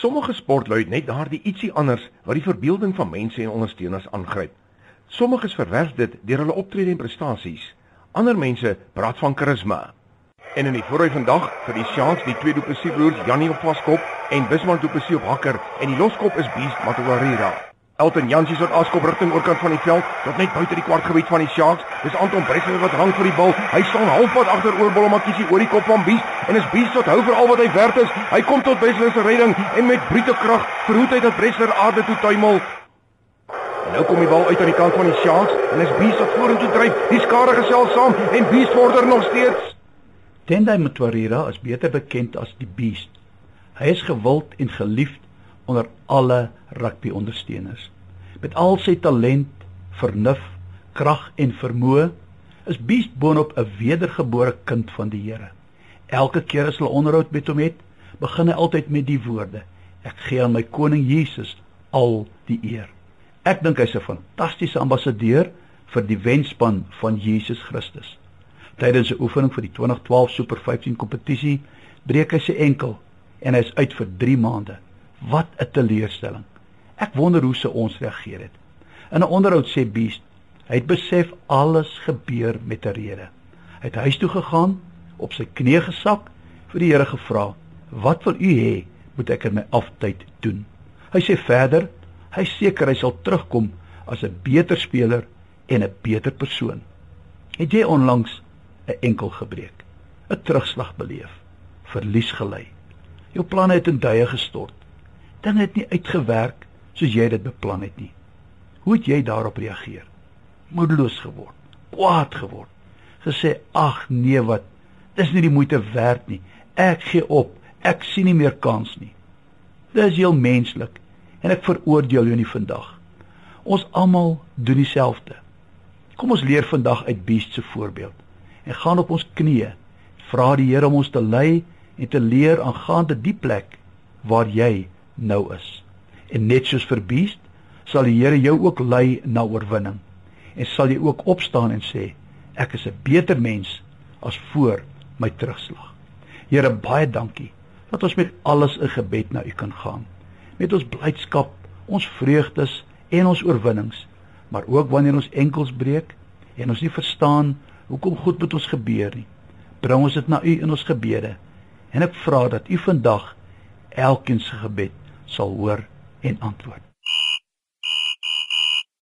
Sommige sportlui net daardie ietsie anders wat die verbeelding van mense en ondersteuners aangryp. Sommiges verwerf dit deur hulle optrede en prestasies. Ander mense praat van karisma. En in die voorry vandag vir die Sharks, die twee Duplessis broers, Janie op vaskop en Bismarck op hakker en die loskop is Beast Matuarira. Elton Jansie se afskop rigting oorkant van die veld, tot net buite die kwartgebied van die Sharks. Dis Anton Bresler wat hang vir die bal. Hy staan halfpad agter oorbal om Makisi oor die kop van Beast en is Beast tot hou vir al wat hy werd is. Hy kom tot Bresler se redding en met brute krag verhoed hy dat Bresler aarde toe tuimel. En nou kom die bal uit aan die kant van die Sharks en is Beast wat vorentoe dryf. Die skare gesels saam en Beast vorder nog steeds. Tendai Mtwarira is beter bekend as die Beast. Hy is gewild en geliefd onder alle rugby ondersteuners. Met al sy talent, vernuf, krag en vermoë is Beast boonop 'n wedergebore kind van die Here. Elke keer as hulle onderhoud met hom het, begin hy altyd met die woorde: Ek gee aan my koning Jesus al die eer. Ek dink hy's 'n fantastiese ambassadeur vir die wenspan van Jesus Christus. Tydens 'n oefening vir die 2012 Super 15 kompetisie breek hy sy enkel en hy's uit vir 3 maande. Wat 'n teleurstelling. Ek wonder hoe se ons reageer het. In 'n onderhoud sê Beast, hy het besef alles gebeur met 'n rede. Hy het huis toe gegaan, op sy knieë gesak, vir die Here gevra, "Wat wil U hê moet ek in my aftyd doen?" Hy sê verder, hy seker hy sal terugkom as 'n beter speler en 'n beter persoon. Het jy onlangs 'n enkel gebreek, 'n terugslag beleef, verlies gely? Jou planne het in duie gestort dinge het nie uitgewerk soos jy dit beplan het nie. Hoe het jy daarop reageer? Moedeloos geword, kwaad geword, gesê ag nee wat, dis nie die moeite werd nie. Ek gee op, ek sien nie meer kans nie. Dis heel menslik en ek veroordeel jou nie vandag. Ons almal doen dieselfde. Kom ons leer vandag uit Beast se voorbeeld en gaan op ons knieë vra die Here om ons te lei en te leer aangaande die plek waar jy nou is. En net soos vir Beast sal die Here jou ook lei na oorwinning. En sal jy ook opstaan en sê ek is 'n beter mens as voor my terugslag. Here baie dankie dat ons met alles in gebed na U kan gaan. Met ons blydskap, ons vreugdes en ons oorwinnings, maar ook wanneer ons enkels breek en ons nie verstaan hoekom goed met ons gebeur nie. Bring ons dit na U in ons gebede. En ek vra dat U vandag elkeen se gebed sal hoor en antwoord.